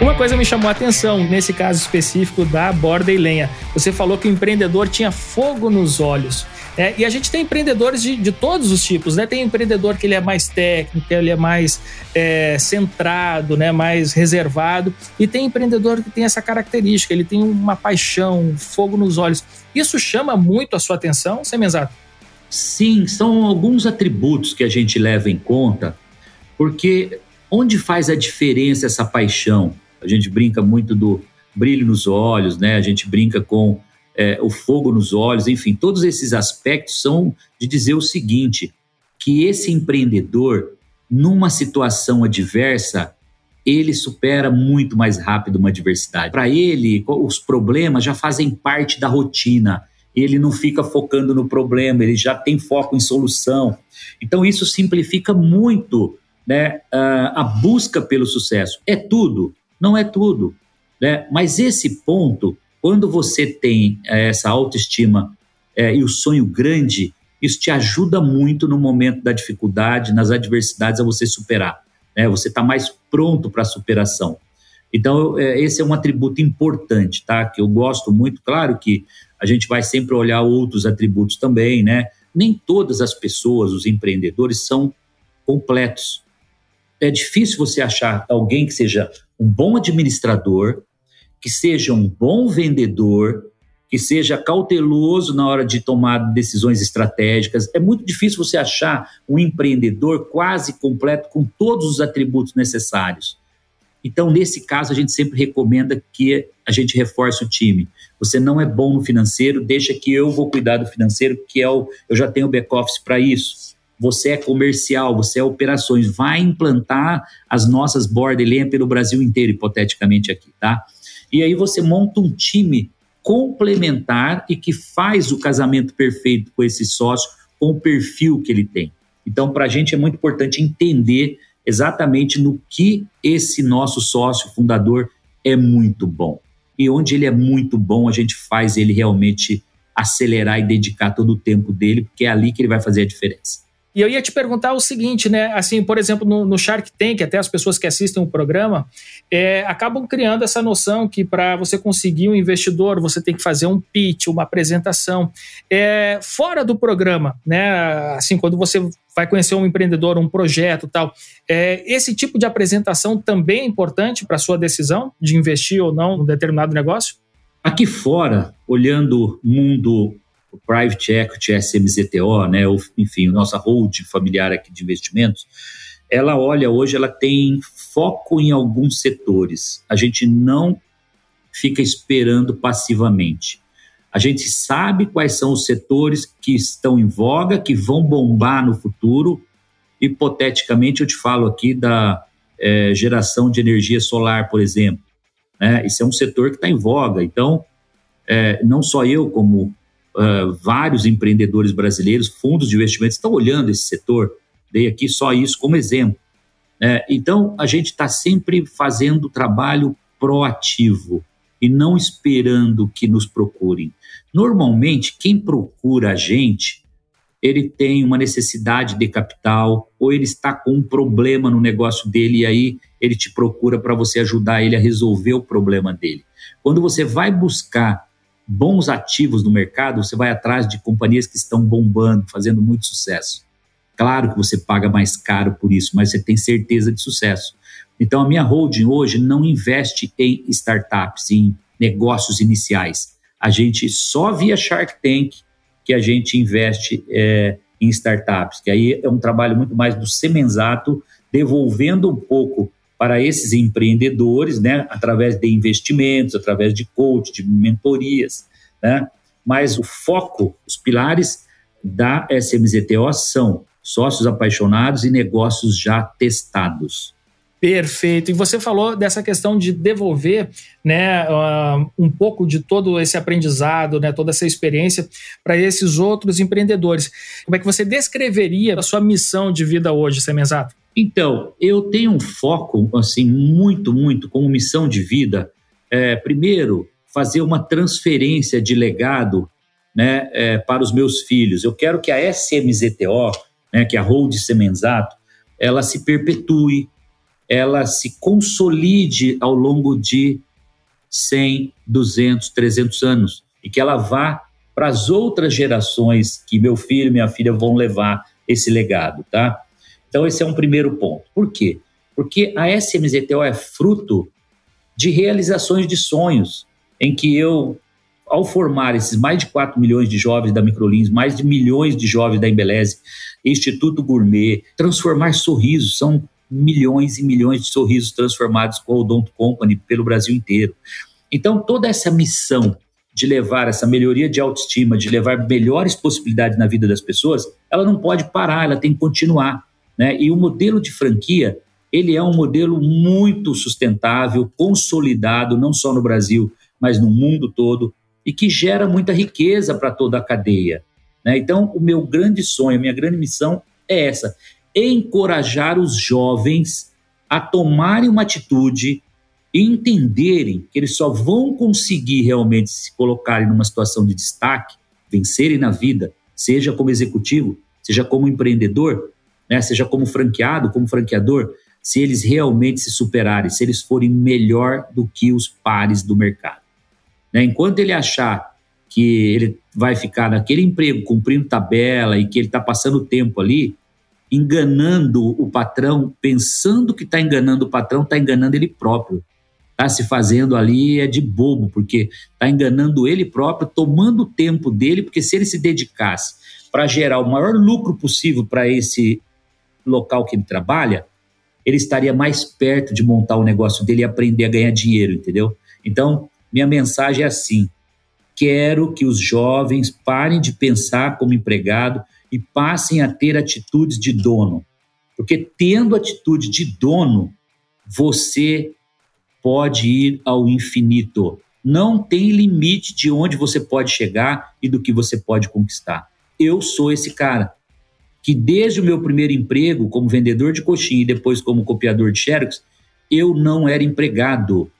Uma coisa me chamou a atenção nesse caso específico da borda e lenha. Você falou que o empreendedor tinha fogo nos olhos. É, e a gente tem empreendedores de, de, todos os tipos, né? Tem empreendedor que ele é mais técnico, ele é mais é, centrado, né? mais reservado, e tem empreendedor que tem essa característica, ele tem uma paixão, um fogo nos olhos. Isso chama muito a sua atenção, Semenzato? Sim, são alguns atributos que a gente leva em conta, porque onde faz a diferença essa paixão? A gente brinca muito do brilho nos olhos, né? A gente brinca com é, o fogo nos olhos, enfim, todos esses aspectos são de dizer o seguinte: que esse empreendedor, numa situação adversa, ele supera muito mais rápido uma adversidade. Para ele, os problemas já fazem parte da rotina. Ele não fica focando no problema, ele já tem foco em solução. Então, isso simplifica muito né, a busca pelo sucesso. É tudo? Não é tudo. Né? Mas esse ponto, quando você tem eh, essa autoestima é, e o sonho grande, isso te ajuda muito no momento da dificuldade, nas adversidades, a você superar. Né? Você está mais pronto para a superação. Então, é, esse é um atributo importante, tá? Que eu gosto muito. Claro que a gente vai sempre olhar outros atributos também, né? Nem todas as pessoas, os empreendedores, são completos. É difícil você achar alguém que seja um bom administrador, que seja um bom vendedor, que seja cauteloso na hora de tomar decisões estratégicas. É muito difícil você achar um empreendedor quase completo com todos os atributos necessários. Então, nesse caso, a gente sempre recomenda que a gente reforce o time. Você não é bom no financeiro, deixa que eu vou cuidar do financeiro, que é o, eu já tenho back-office para isso. Você é comercial, você é operações, vai implantar as nossas board pelo Brasil inteiro, hipoteticamente aqui, tá? E aí você monta um time complementar e que faz o casamento perfeito com esse sócio, com o perfil que ele tem. Então, para a gente é muito importante entender exatamente no que esse nosso sócio fundador é muito bom. E onde ele é muito bom, a gente faz ele realmente acelerar e dedicar todo o tempo dele, porque é ali que ele vai fazer a diferença. E eu ia te perguntar o seguinte, né? Assim, por exemplo, no, no Shark Tank, até as pessoas que assistem o programa é, acabam criando essa noção que para você conseguir um investidor, você tem que fazer um pitch, uma apresentação. É, fora do programa, né? Assim, quando você vai conhecer um empreendedor, um projeto tal, é, esse tipo de apresentação também é importante para a sua decisão de investir ou não num determinado negócio? Aqui fora, olhando o mundo o Private Equity SMZTO, né, ou, enfim, nossa holding familiar aqui de investimentos, ela olha hoje, ela tem foco em alguns setores. A gente não fica esperando passivamente. A gente sabe quais são os setores que estão em voga, que vão bombar no futuro. Hipoteticamente, eu te falo aqui da é, geração de energia solar, por exemplo. Né? Isso é um setor que está em voga. Então, é, não só eu, como uh, vários empreendedores brasileiros, fundos de investimentos estão olhando esse setor. Dei aqui só isso como exemplo. É, então, a gente está sempre fazendo trabalho proativo e não esperando que nos procurem. Normalmente, quem procura a gente, ele tem uma necessidade de capital ou ele está com um problema no negócio dele e aí ele te procura para você ajudar ele a resolver o problema dele. Quando você vai buscar bons ativos no mercado, você vai atrás de companhias que estão bombando, fazendo muito sucesso. Claro que você paga mais caro por isso, mas você tem certeza de sucesso. Então, a minha holding hoje não investe em startups, em negócios iniciais. A gente só via Shark Tank que a gente investe é, em startups, que aí é um trabalho muito mais do semenzato, devolvendo um pouco para esses empreendedores, né, através de investimentos, através de coach, de mentorias, né? Mas o foco, os pilares da SMZTO são sócios apaixonados e negócios já testados. Perfeito. E você falou dessa questão de devolver né, uh, um pouco de todo esse aprendizado, né, toda essa experiência para esses outros empreendedores. Como é que você descreveria a sua missão de vida hoje, Semenzato? Então, eu tenho um foco, assim, muito, muito, como missão de vida. É, primeiro, fazer uma transferência de legado né, é, para os meus filhos. Eu quero que a SMZTO, né, que é a Hold Semenzato, ela se perpetue, ela se consolide ao longo de 100, 200, 300 anos e que ela vá para as outras gerações que meu filho e minha filha vão levar esse legado, tá? Então, esse é um primeiro ponto. Por quê? Porque a SMZTO é fruto de realizações de sonhos, em que eu, ao formar esses mais de 4 milhões de jovens da Microlins, mais de milhões de jovens da Embeleze, Instituto Gourmet, transformar sorrisos, são milhões e milhões de sorrisos transformados com a Odonto Company pelo Brasil inteiro. Então, toda essa missão de levar essa melhoria de autoestima, de levar melhores possibilidades na vida das pessoas, ela não pode parar, ela tem que continuar. Né? E o modelo de franquia, ele é um modelo muito sustentável, consolidado, não só no Brasil, mas no mundo todo, e que gera muita riqueza para toda a cadeia. Né? Então, o meu grande sonho, a minha grande missão é essa: encorajar os jovens a tomarem uma atitude e entenderem que eles só vão conseguir realmente se colocarem numa situação de destaque, vencerem na vida, seja como executivo, seja como empreendedor, né, seja como franqueado, como franqueador, se eles realmente se superarem, se eles forem melhor do que os pares do mercado. Né, enquanto ele achar que ele vai ficar naquele emprego, cumprindo tabela e que ele está passando tempo ali, enganando o patrão, pensando que está enganando o patrão, está enganando ele próprio. Está se fazendo ali é de bobo, porque está enganando ele próprio, tomando o tempo dele, porque se ele se dedicasse para gerar o maior lucro possível para esse local que ele trabalha, ele estaria mais perto de montar o negócio dele e aprender a ganhar dinheiro, entendeu? Então, minha mensagem é assim: quero que os jovens parem de pensar como empregado e passem a ter atitudes de dono. Porque tendo atitude de dono, você pode ir ao infinito. Não tem limite de onde você pode chegar e do que você pode conquistar. Eu sou esse cara que desde o meu primeiro emprego como vendedor de coxinha e depois como copiador de xerox, eu não era empregado.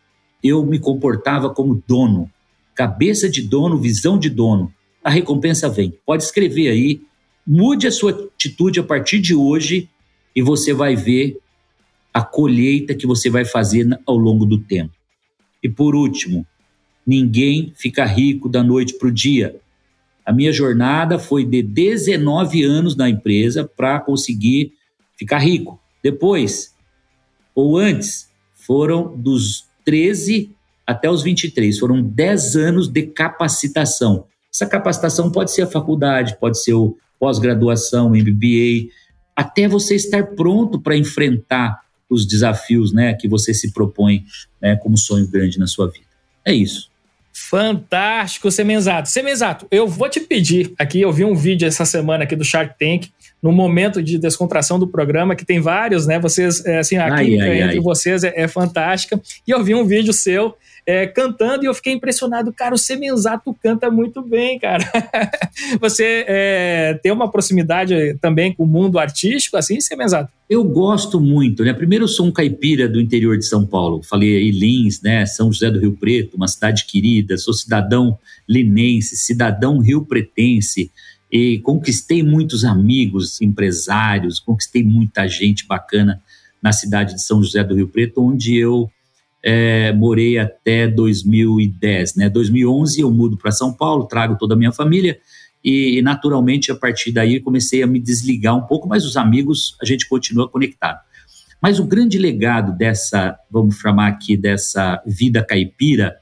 Eu me comportava como dono. Cabeça de dono, visão de dono. A recompensa vem. Pode escrever aí. Mude a sua atitude a partir de hoje e você vai ver a colheita que você vai fazer ao longo do tempo. E por último, ninguém fica rico da noite para o dia. A minha jornada foi de 19 anos na empresa para conseguir ficar rico. Depois, ou antes, foram dos 13 até os 23, foram 10 anos de capacitação. Essa capacitação pode ser a faculdade, pode ser o pós-graduação, MBA, até você estar pronto para enfrentar os desafios né, que você se propõe né, como sonho grande na sua vida. É isso. Fantástico, Semenzato. Semenzato, eu vou te pedir aqui, eu vi um vídeo essa semana aqui do Shark Tank, no momento de descontração do programa, que tem vários, né? Vocês, é, assim, a ai, química ai, entre ai. vocês é, é, fantástica. E eu vi um vídeo seu é, cantando e eu fiquei impressionado. Cara, o Semenzato canta muito bem, cara. Você é, tem uma proximidade também com o mundo artístico, assim, Semenzato? Eu gosto muito, né? Primeiro, eu sou um caipira do interior de São Paulo. Falei aí Lins, né? São José do Rio Preto, uma cidade querida. Sou cidadão linense, cidadão rio-pretense. E conquistei muitos amigos, empresários, conquistei muita gente bacana na cidade de São José do Rio Preto, onde eu é, morei até 2010. Né? 2011 eu mudo para São Paulo, trago toda a minha família e, naturalmente, a partir daí comecei a me desligar um pouco, mas os amigos a gente continua conectado. Mas o grande legado dessa, vamos chamar aqui, dessa vida caipira,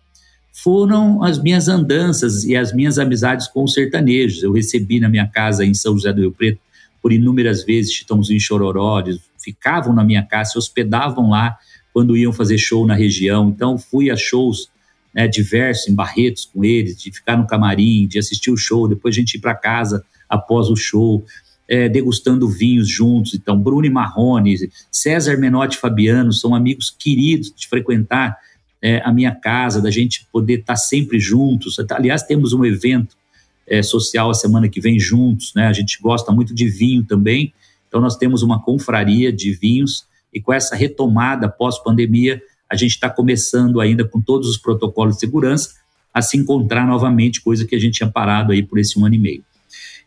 foram as minhas andanças e as minhas amizades com os sertanejos. Eu recebi na minha casa em São José do Rio Preto por inúmeras vezes Chitãozinho em Chororó, eles ficavam na minha casa, se hospedavam lá quando iam fazer show na região. Então, fui a shows né, diversos em Barretos com eles, de ficar no camarim, de assistir o show, depois a gente ir para casa após o show, é, degustando vinhos juntos. Então, Bruno e Marrone, César Menotti e Fabiano são amigos queridos de frequentar é, a minha casa, da gente poder estar tá sempre juntos. Aliás, temos um evento é, social a semana que vem juntos, né? A gente gosta muito de vinho também, então nós temos uma confraria de vinhos e com essa retomada pós-pandemia, a gente está começando ainda com todos os protocolos de segurança a se encontrar novamente, coisa que a gente tinha parado aí por esse um ano e meio.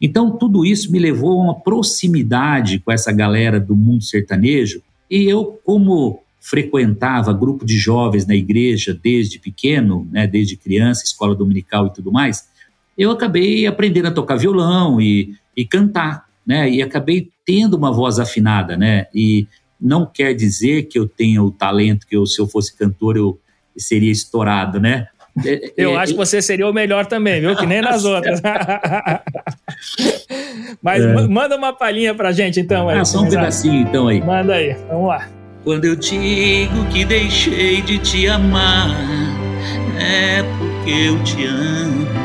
Então, tudo isso me levou a uma proximidade com essa galera do mundo sertanejo, e eu, como frequentava grupo de jovens na igreja desde pequeno, né, desde criança, escola dominical e tudo mais, eu acabei aprendendo a tocar violão e, e cantar, né, e acabei tendo uma voz afinada, né, e não quer dizer que eu tenha o talento que eu, se eu fosse cantor eu seria estourado, né? É, eu é, acho que você seria o melhor também, viu? Que nem nas outras. Mas é. manda uma palhinha pra gente, então. Ah, aí, só um pedacinho, então, aí. Manda aí, vamos lá. Quando eu digo que deixei de te amar, é porque eu te amo.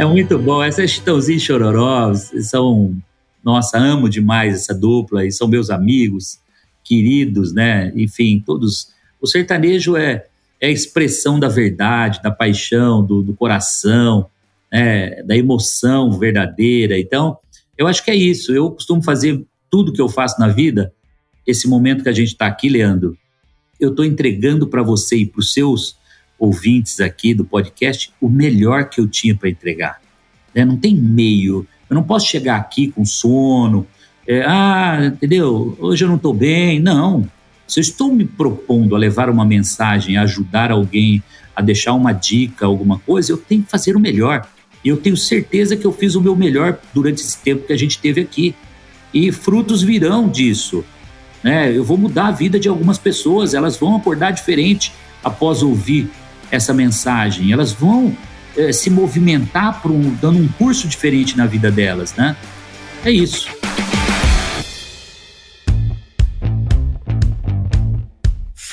É muito bom. Essas Chitãozinho e Chororó são. Nossa, amo demais essa dupla e são meus amigos, queridos, né? Enfim, todos. O sertanejo é, é a expressão da verdade, da paixão, do, do coração, é, da emoção verdadeira. Então, eu acho que é isso. Eu costumo fazer tudo que eu faço na vida, esse momento que a gente está aqui, Leandro, eu estou entregando para você e para os seus ouvintes aqui do podcast o melhor que eu tinha para entregar. Né? Não tem meio. Eu não posso chegar aqui com sono. É, ah, entendeu? Hoje eu não estou bem. Não. Se eu estou me propondo a levar uma mensagem, a ajudar alguém, a deixar uma dica, alguma coisa, eu tenho que fazer o melhor. E eu tenho certeza que eu fiz o meu melhor durante esse tempo que a gente teve aqui. E frutos virão disso. Né? Eu vou mudar a vida de algumas pessoas, elas vão acordar diferente após ouvir essa mensagem, elas vão é, se movimentar um, dando um curso diferente na vida delas. Né? É isso.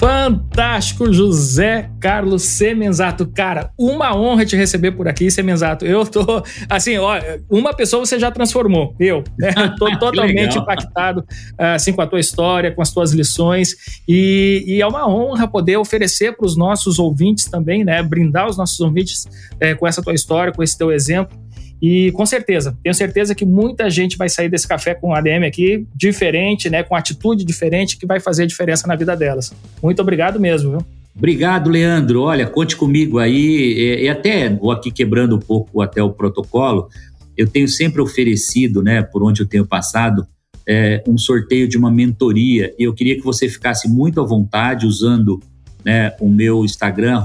Fantástico, José Carlos Semenzato. Cara, uma honra te receber por aqui, Semenzato. Eu tô, assim, ó, uma pessoa você já transformou, eu. Né? Tô totalmente impactado, assim, com a tua história, com as tuas lições. E, e é uma honra poder oferecer para os nossos ouvintes também, né? Brindar os nossos ouvintes é, com essa tua história, com esse teu exemplo. E com certeza, tenho certeza que muita gente vai sair desse café com ADM aqui diferente, né, com atitude diferente, que vai fazer diferença na vida delas. Muito obrigado mesmo, viu? Obrigado, Leandro. Olha, conte comigo aí, e, até vou aqui quebrando um pouco até o protocolo. Eu tenho sempre oferecido, né, por onde eu tenho passado, é, um sorteio de uma mentoria. E eu queria que você ficasse muito à vontade usando né, o meu Instagram,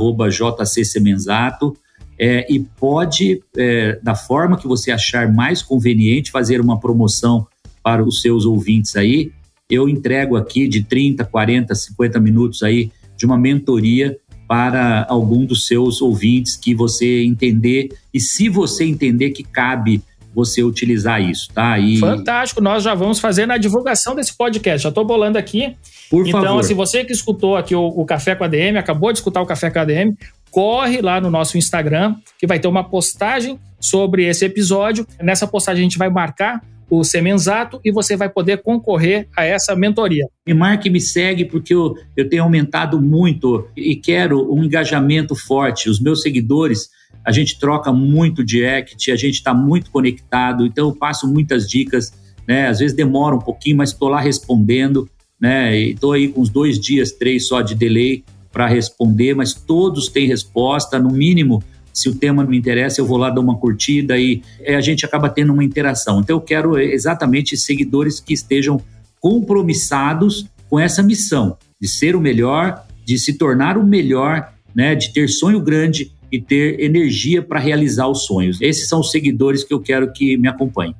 jcsemenzato, é, e pode, é, da forma que você achar mais conveniente, fazer uma promoção para os seus ouvintes aí. Eu entrego aqui de 30, 40, 50 minutos aí de uma mentoria para algum dos seus ouvintes que você entender e se você entender que cabe você utilizar isso, tá? E... Fantástico, nós já vamos fazer na divulgação desse podcast. Já estou bolando aqui. Por então, favor. se você que escutou aqui o, o Café com a DM, acabou de escutar o Café com a DM, corre lá no nosso Instagram, que vai ter uma postagem sobre esse episódio. Nessa postagem a gente vai marcar o Semenzato e você vai poder concorrer a essa mentoria. Me marque e me segue porque eu, eu tenho aumentado muito e quero um engajamento forte. Os meus seguidores, a gente troca muito direct, a gente está muito conectado, então eu passo muitas dicas, né? Às vezes demora um pouquinho, mas estou lá respondendo, né? Estou aí com uns dois dias, três só de delay para responder, mas todos têm resposta, no mínimo. Se o tema não me interessa, eu vou lá dar uma curtida e a gente acaba tendo uma interação. Então, eu quero exatamente seguidores que estejam compromissados com essa missão de ser o melhor, de se tornar o melhor, né, de ter sonho grande e ter energia para realizar os sonhos. Esses são os seguidores que eu quero que me acompanhem.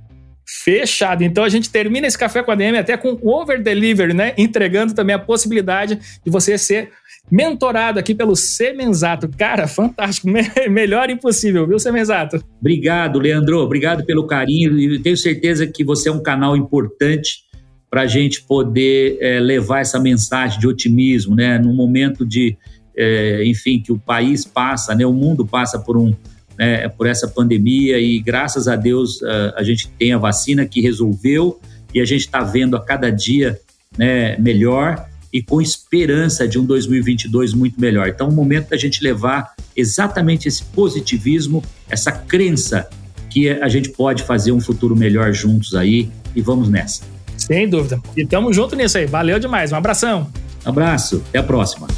Fechado. Então a gente termina esse café com a DM até com over delivery, né? Entregando também a possibilidade de você ser mentorado aqui pelo Semenzato. Cara, fantástico. Me melhor impossível, viu, Semenzato? Obrigado, Leandro. Obrigado pelo carinho. E tenho certeza que você é um canal importante para a gente poder é, levar essa mensagem de otimismo, né? Num momento de, é, enfim, que o país passa, né? O mundo passa por um né, por essa pandemia e graças a Deus a, a gente tem a vacina que resolveu e a gente está vendo a cada dia né, melhor e com esperança de um 2022 muito melhor. Então, é o momento da gente levar exatamente esse positivismo, essa crença que a gente pode fazer um futuro melhor juntos aí e vamos nessa. Sem dúvida. E tamo junto nisso aí. Valeu demais. Um abração. Abraço. Até a próxima.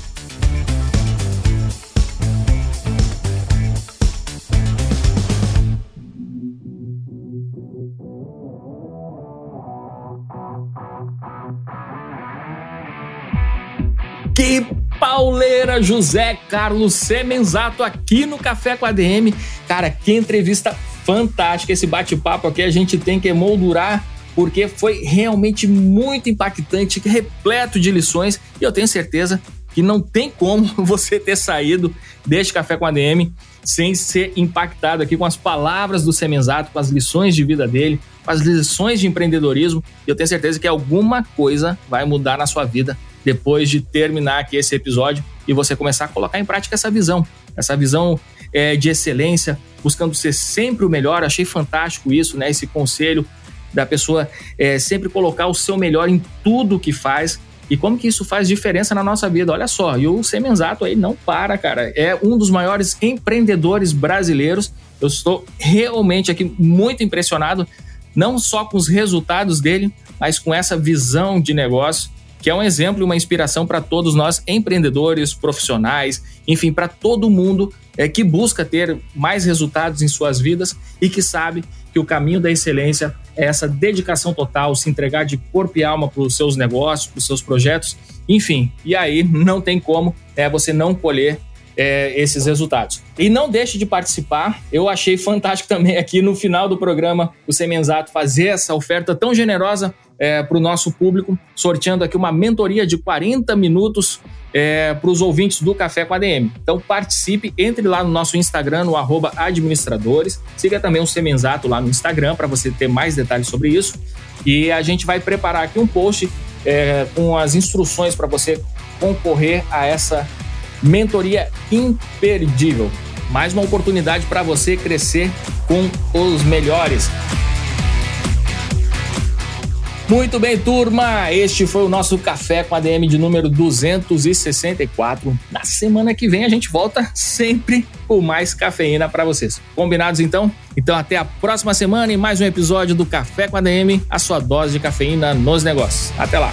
Pauleira José Carlos Semenzato aqui no Café com a DM. Cara, que entrevista fantástica esse bate-papo aqui. A gente tem que emoldurar porque foi realmente muito impactante, repleto de lições e eu tenho certeza que não tem como você ter saído deste Café com a DM sem ser impactado aqui com as palavras do Semenzato, com as lições de vida dele, com as lições de empreendedorismo. E eu tenho certeza que alguma coisa vai mudar na sua vida depois de terminar aqui esse episódio e você começar a colocar em prática essa visão, essa visão é, de excelência, buscando ser sempre o melhor. Achei fantástico isso, né? Esse conselho da pessoa é, sempre colocar o seu melhor em tudo que faz e como que isso faz diferença na nossa vida? Olha só, e o Semenzato aí não para, cara. É um dos maiores empreendedores brasileiros. Eu estou realmente aqui muito impressionado, não só com os resultados dele, mas com essa visão de negócio, que é um exemplo e uma inspiração para todos nós empreendedores, profissionais, enfim, para todo mundo é, que busca ter mais resultados em suas vidas e que sabe que o caminho da excelência é essa dedicação total, se entregar de corpo e alma para os seus negócios, para os seus projetos, enfim. E aí não tem como é, você não colher é, esses resultados. E não deixe de participar. Eu achei fantástico também aqui no final do programa o Semenzato fazer essa oferta tão generosa é, para o nosso público, sorteando aqui uma mentoria de 40 minutos é, para os ouvintes do Café com ADM. Então participe, entre lá no nosso Instagram, no administradores, siga também o Semenzato lá no Instagram para você ter mais detalhes sobre isso. E a gente vai preparar aqui um post é, com as instruções para você concorrer a essa mentoria imperdível. Mais uma oportunidade para você crescer com os melhores. Muito bem, turma. Este foi o nosso Café com a DM de número 264. Na semana que vem a gente volta sempre com mais cafeína para vocês. Combinados então? Então até a próxima semana e mais um episódio do Café com a DM, a sua dose de cafeína nos negócios. Até lá.